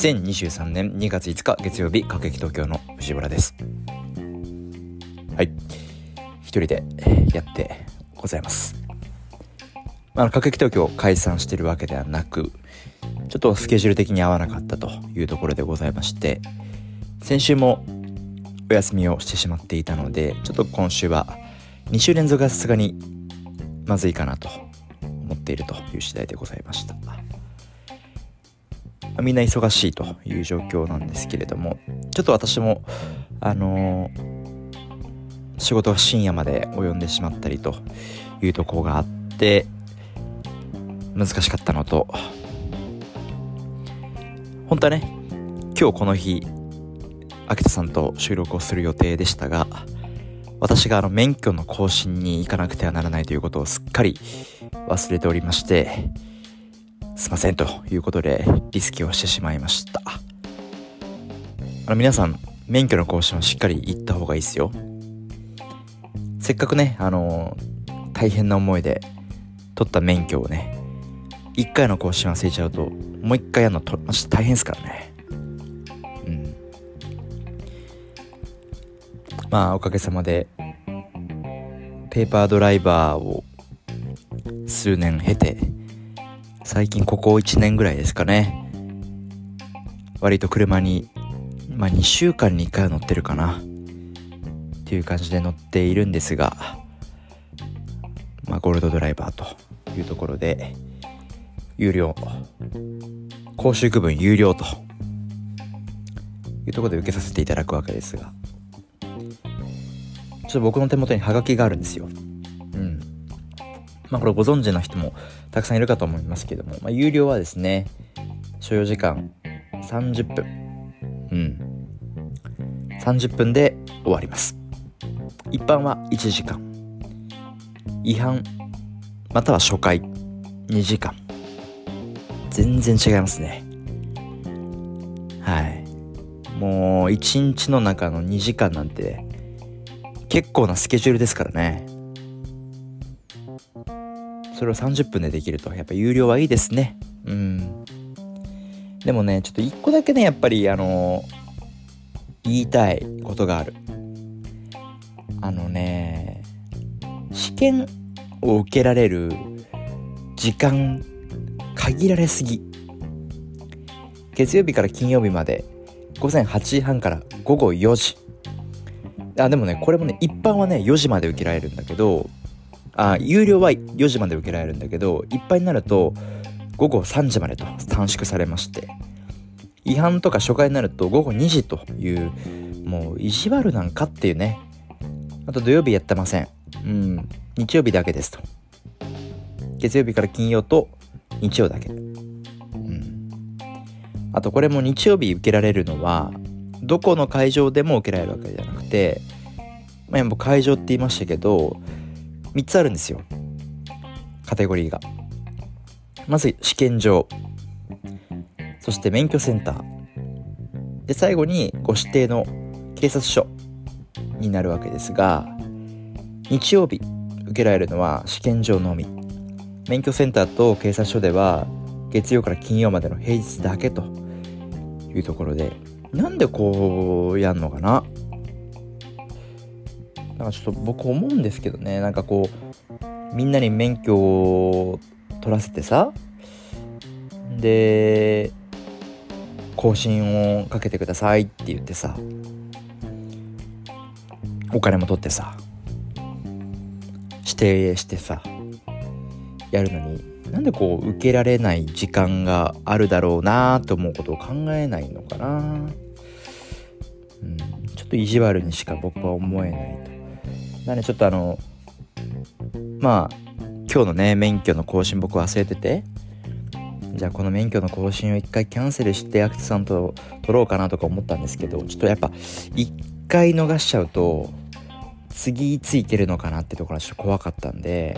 2023年2月5日月曜日各駅東京の藤原です。はい。一人でやってございます。あ各駅東京解散してるわけではなくちょっとスケジュール的に合わなかったというところでございまして先週もお休みをしてしまっていたのでちょっと今週は2週連続がさすがにまずいかなと思っているという次第でございました。みんな忙しいという状況なんですけれどもちょっと私もあのー、仕事が深夜まで及んでしまったりというところがあって難しかったのと本当はね今日この日秋田さんと収録をする予定でしたが私があの免許の更新に行かなくてはならないということをすっかり忘れておりましてすいませんということでリスケをしてしまいました。あの皆さん免許の更新はしっかり行った方がいいですよ。せっかくねあの大変な思いで取った免許をね1回の更新忘れちゃうともう1回やるのと大変ですからね。うん。まあおかげさまでペーパードライバーを数年経て最近ここ1年ぐらいですかね。割と車にまあ2週間に1回は乗ってるかな。っていう感じで乗っているんですがまあゴールドドライバーというところで有料講習区分有料というところで受けさせていただくわけですがちょっと僕の手元にハガキがあるんですよ。うん。まあこれご存知の人もたくさんいるかと思いますけども、まあ、有料はですね所要時間30分。うん。30分で終わります。一般は1時間。違反または初回。2時間。全然違いますね。はい。もう1日の中の2時間なんて結構なスケジュールですからね。それを30分でできると。やっぱ有料はいいですね。うん。でもねちょっと1個だけねやっぱりあの言いたいことがある。あのね試験を受けられる時間限られすぎ。月曜日から金曜日まで午前8時半から午後4時。あでもねこれもね一般はね4時まで受けられるんだけどあ有料は4時まで受けられるんだけどいっぱいになると午後3時までと短縮されまして違反とか初回になると午後2時というもう意地悪なんかっていうね。あと土曜日やってません。うん。日曜日だけですと。月曜日から金曜と日曜だけ。うん。あとこれも日曜日受けられるのはどこの会場でも受けられるわけじゃなくてまあ、会場って言いましたけど3つあるんですよ。カテゴリーが。まず試験場。そして免許センター。で最後にご指定の警察署になるわけですが日曜日受けられるのは試験場のみ。免許センターと警察署では月曜から金曜までの平日だけというところで。なんでこうやんのかな？なんかちょっと僕思うんですけどね。なんかこうみんなに免許を取らせてさで更新をかけてくださいって言ってさお金も取ってさ指定してさやるのになんでこう受けられない時間があるだろうなと思うことを考えないのかな、うん、ちょっと意地悪にしか僕は思えないと。なんでちょっとあのまあ今日のね免許の更新僕忘れてて。じゃあこの免許の更新を一回キャンセルしてアクトさんと取ろうかなとか思ったんですけどちょっとやっぱ一回逃しちゃうと次いついけるのかなってところはちょっと怖かったんで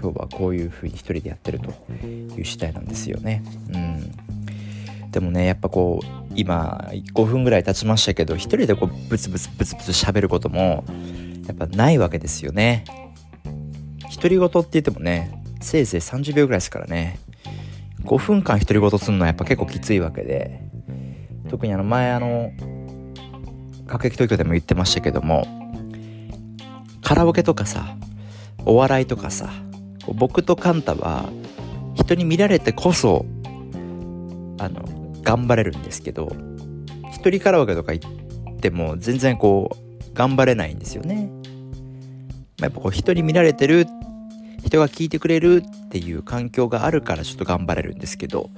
今日はこういう風に一人でやってるという次第なんですよね。うん。でもねやっぱこう今5分ぐらい経ちましたけど一人でこうブツブツブツブツ喋ることもやっぱないわけですよね。独り言って言ってもねせいぜい30秒ぐらいですからね。5分間独り言するのはやっぱ結構きついわけで。特にあの前あの各駅東京でも言ってましたけどもカラオケとかさお笑いとかさ僕とカンタは人に見られてこそあの頑張れるんですけど一人カラオケとか行っても全然こう頑張れないんですよね。やっぱこう人に見られてる人が聞いてくれるっていう環境があるからちょっと頑張れるんですけど、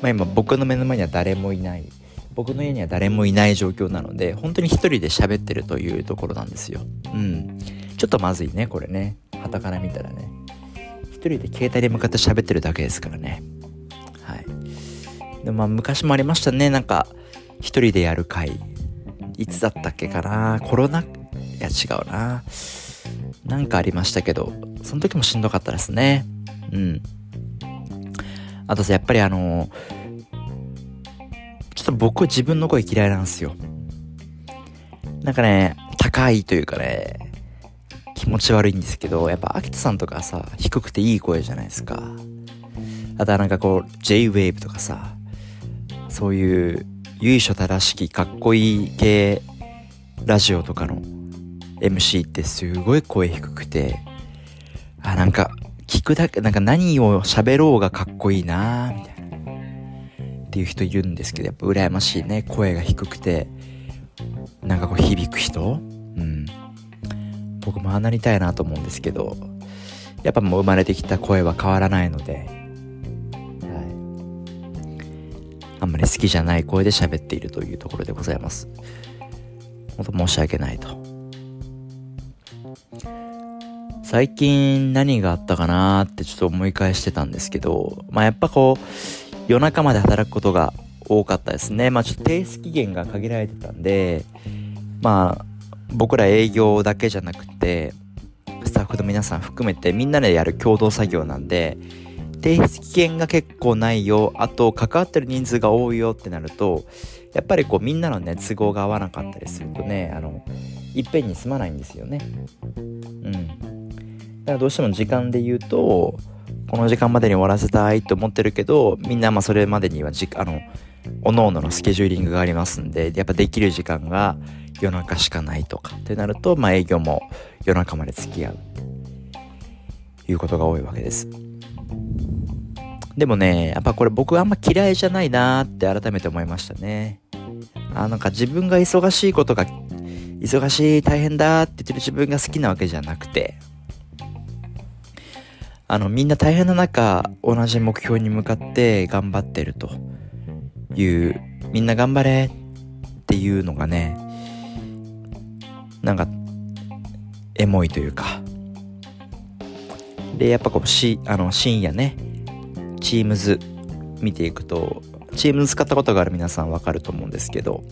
まあ、今僕の目の前には誰もいない。僕の家には誰もいない状況なので本当に一人で喋ってるというところなんですよ。うん。ちょっとまずいねこれね。旗から見たらね。一人で携帯に向かって喋ってるだけですからね。はい。でまあ昔もありましたね。なんか一人でやる会。いつだったっけかな。コロナ？いや違うな。なんかありましたけどその時もしんどかったですね。うん。あとさやっぱりあのちょっと僕自分の声嫌いなんですよ。なんかね高いというかね気持ち悪いんですけどやっぱ秋田さんとかさ低くていい声じゃないですか。あとはなんかこう J-WAVE とかさそういう由緒正しきかっこいい系ラジオとかの MC ってすごい声低くてあなんか聞くだけなんか何を喋ろうがかっこいいなみたいなっていう人いるんですけどやっぱ羨ましいね声が低くてなんかこう響く人うん僕もああなりたいなと思うんですけどやっぱもう生まれてきた声は変わらないのであんまり好きじゃない声で喋っているというところでございます。本当申し訳ないと。最近何があったかなってちょっと思い返してたんですけど、まあやっぱこう、夜中まで働くことが多かったですね。まあちょっと提出期限が限られてたんで、まあ僕ら営業だけじゃなくて、スタッフの皆さん含めてみんなでやる共同作業なんで、提出期限が結構ないよ、あと関わってる人数が多いよってなると、やっぱりこうみんなのね、都合が合わなかったりするとね、あの、いっぺんに済まないんですよね。うん。だからどうしても時間で言うと、この時間までに終わらせたいと思ってるけど、みんなまあそれまでにはじ、あの、おのおののスケジューリングがありますんで、やっぱできる時間が夜中しかないとかってなると、まあ営業も夜中まで付き合う。いうことが多いわけです。でもね、やっぱこれ僕あんま嫌いじゃないなーって改めて思いましたね。あ、なんか自分が忙しいことが、忙しい、大変だって言ってる自分が好きなわけじゃなくて、あの、みんな大変な中、同じ目標に向かって頑張ってると。いう、みんな頑張れっていうのがね、なんか、エモいというか、で、やっぱこう、し、あの、深夜ね、チームズ見ていくとチームズ使ったことがある皆さんわかると思うんですけど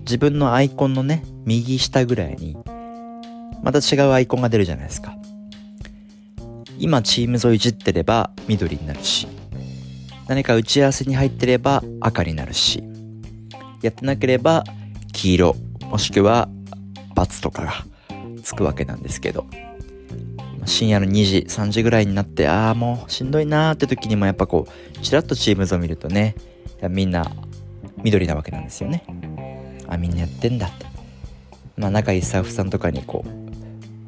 自分のアイコンのね右下ぐらいにまた違うアイコンが出るじゃないですか。今チームズをいじってれば緑になるし何か打ち合わせに入ってれば赤になるしやってなければ黄色もしくは×とかがつくわけなんですけど深夜の2時、3時ぐらいになって、ああ、もうしんどいなーって時にもやっぱこう、ちらっとチームズを見るとね、みんな緑なわけなんですよね。あ、みんなやってんだって。まあ仲いいスタッフさんとかにこう、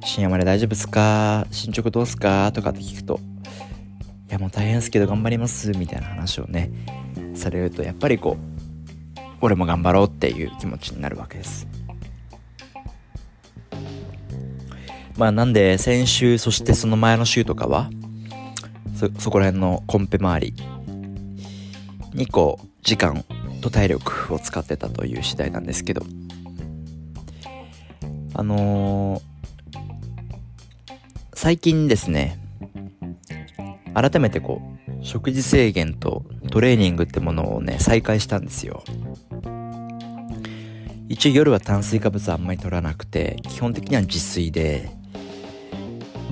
深夜まで大丈夫っすか？進捗どうすか？とかって聞くと、いやもう大変ですけど頑張りますみたいな話をね、されるとやっぱりこう、俺も頑張ろうっていう気持ちになるわけです。まあなんで先週そしてその前の週とかはそそこら辺のコンペ周りにこう時間と体力を使ってたという次第なんですけどあのー、最近ですね改めてこう食事制限とトレーニングってものをね再開したんですよ。一応夜は炭水化物あんまり取らなくて基本的には自炊で。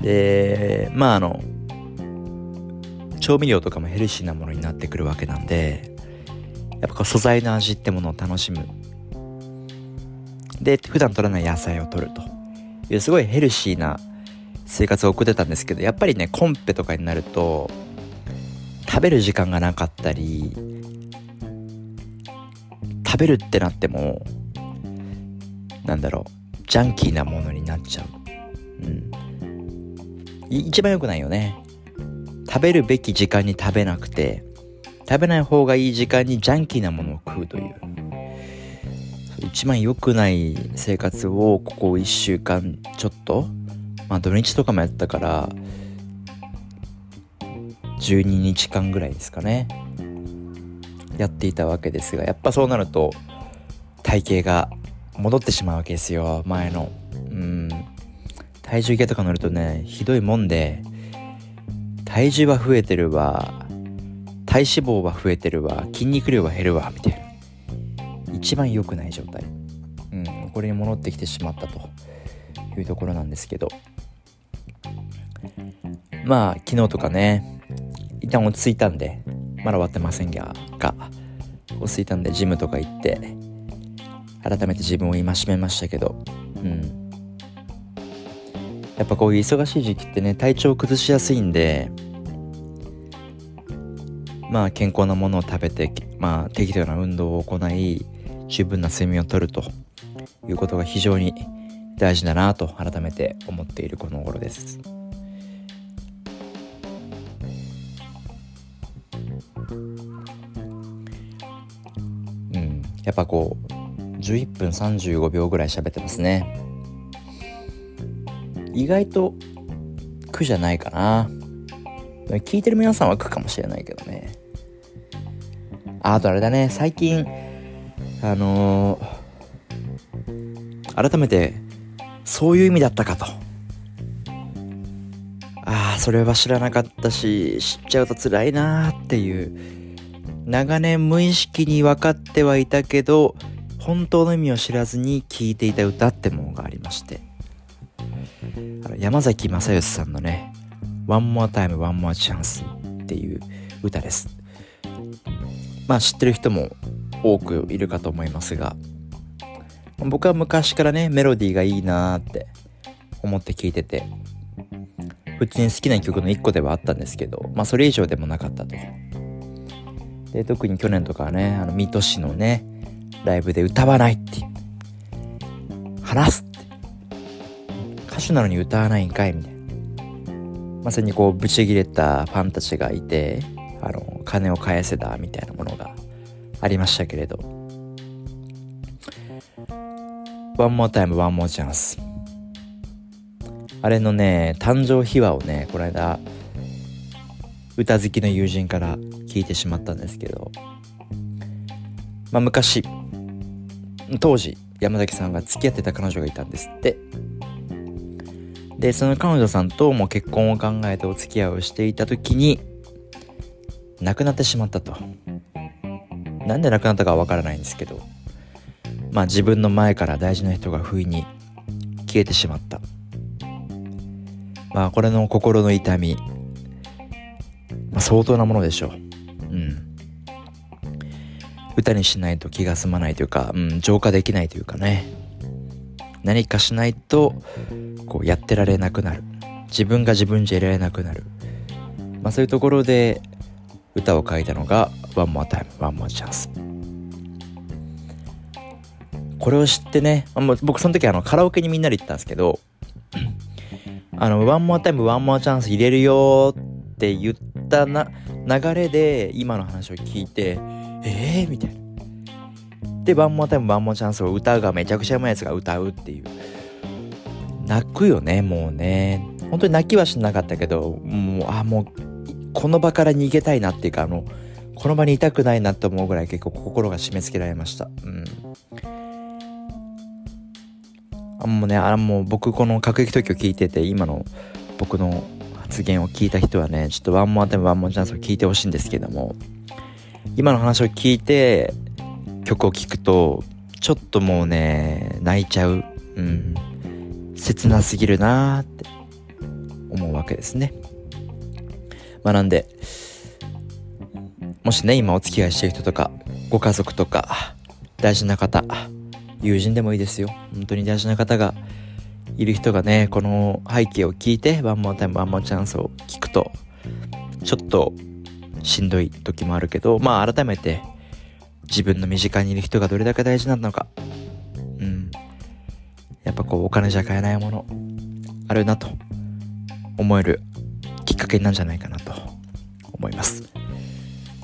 で、まああの、調味料とかもヘルシーなものになってくるわけなんで、やっぱ素材の味ってものを楽しむ。で、普段取らない野菜を取ると。いう、すごいヘルシーな生活を送ってたんですけど、やっぱりね、コンペとかになると、食べる時間がなかったり、食べるってなってもなんだろうジャンキーなものになっちゃう。うん。一番良くないよね。食べるべき時間に食べなくて食べない方がいい時間にジャンキーなものを食うという。一番良くない生活をここ1週間ちょっとまあ土日とかもやったから12日間ぐらいですかね。やっていたわけですがやっぱそうなると体型が戻ってしまうわけですよ前の。うん。体重計とか乗るとねひどいもんで体重は増えてるわ体脂肪は増えてるわ筋肉量は減るわみたいな。一番良くない状態。うんこれに戻ってきてしまったというところなんですけど。まあ昨日とかね一旦落ち着いたんでまだ終わってませんが落ち着いたんでジムとか行って改めて自分を戒めましたけどうんやっぱこういう忙しい時期ってね体調を崩しやすいんでまあ健康なものを食べてまあ適度な運動を行い十分な睡眠をとるということが非常に大事だなと改めて思っているこの頃です。やっぱこう11分35秒ぐらい喋ってますね。意外と苦じゃないかな。聞いてる皆さんは苦かもしれないけどね。あとあれだね。最近あのー、改めてそういう意味だったかと。ああそれは知らなかったし知っちゃうと辛いなーっていう長年無意識に分かってはいたけど本当の意味を知らずに聴いていた歌ってものがありまして。山崎正義さんのね「One More Time One More Chance」っていう歌です。まあ知ってる人も多くいるかと思いますが僕は昔からねメロディーがいいなーって思って聴いてて普通に好きな曲の一個ではあったんですけどまあそれ以上でもなかったと。で特に去年とかはねあの水戸市のねライブで歌わないって話すって歌手なのに歌わないんかいみたいな。まさにこうブチギレたファンたちがいてあの金を返せだみたいなものがありましたけれど。 One More Time One More Chance。あれのね誕生秘話をねこの間歌好きの友人から聞いてしまったんですけど、まあ、昔当時山崎さんが付き合ってた彼女がいたんですって。でその彼女さんとも結婚を考えてお付き合いをしていた時に亡くなってしまったと。なんで亡くなったかはわからないんですけど。まあ自分の前から大事な人が不意に消えてしまった。まあこれの心の痛み、まあ、相当なものでしょう。歌にしないと気が済まないというか、うん、浄化できないというかね。何かしないとこうやってられなくなる。自分が自分じゃいられなくなる、まあ、そういうところで歌を書いたのが「One More Time One More Chance」これを知ってね、あ、僕その時あのカラオケにみんなで行ったんですけどあの「One More Time One More Chance 入れるよ」って言ったな流れで今の話を聞いてえー、みたいな。で、 One More Time One More Chance を歌うがめちゃくちゃうまいやつが歌うっていう。泣くよね、もうね。本当に泣きはしなかったけど、もう、あ、もう、この場から逃げたいなっていうか、あの、この場にいたくないなって思うぐらい結構心が締め付けられました。うん。あもうね、あもう僕この各駅時を聞いてて、今の僕の発言を聞いた人はね、ちょっとワンモアタイムワンモアチャンスを聞いてほしいんですけども、今の話を聞いて曲を聴くと、ちょっともうね、泣いちゃう。うん。切なすぎるなーって思うわけですね。まあなんで、もしね、今お付き合いしてる人とか、ご家族とか、大事な方、友人でもいいですよ。本当に大事な方がいる人がね、この背景を聞いて、 One More Time、One More Chance を聞くと、ちょっとしんどい時もあるけど、まあ改めて自分の身近にいる人がどれだけ大事なのか。うん。やっぱこうお金じゃ買えないものあるなと思えるきっかけなんじゃないかなと思います。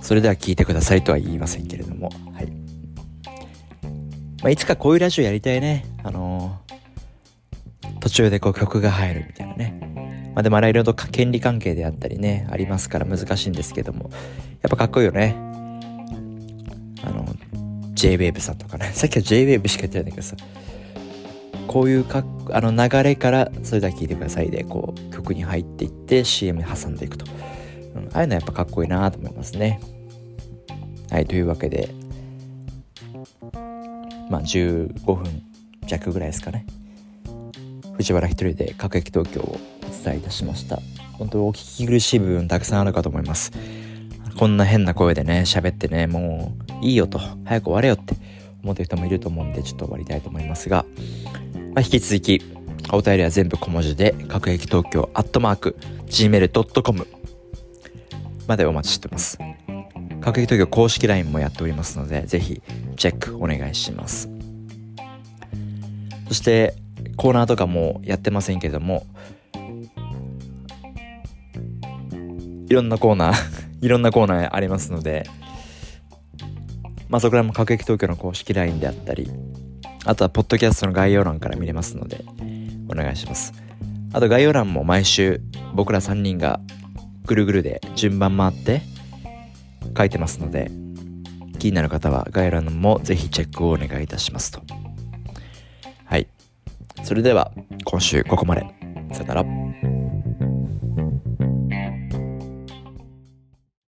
それでは聞いてくださいとは言いませんけれども、はい。まあ、いつかこういうラジオやりたいね。あのー、途中でこう曲が入るみたいなね。まあでもあらゆると権利関係であったりね、ありますから難しいんですけども、やっぱかっこいいよね。あの、JWAVE さんとかね。さっきは JWAVE しか言ってないんだけどさ、こういうかあの流れからそれだけ聞いてくださいで、こう曲に入っていって CM に挟んでいくと。うん、ああいうのはやっぱかっこいいなと思いますね。はい、というわけで、まあ15分弱ぐらいですかね。藤原一人で各駅東京を伝えいたしました。本当お聞き苦しい部分たくさんあるかと思います。こんな変な声でね、喋ってね、もういいよと、早く終われよって思ってる人もいると思うんで、ちょっと終わりたいと思いますが、まあ、引き続き、お便りは全部小文字で、各駅東京アットマーク、gmail.com までお待ちしてます。各駅東京公式 LINE もやっておりますので、ぜひチェックお願いします。そして、コーナーとかもやってませんけども、いろんなコーナー いろんなコーナーありますので、まあそこらも各駅東京の公式 LINE であったり、あとはポッドキャストの概要欄から見れますので、お願いします。あと概要欄も毎週僕ら3人がぐるぐるで順番回って書いてますので、気になる方は概要欄もぜひチェックをお願いいたしますと。はい。それでは今週ここまで。さよなら。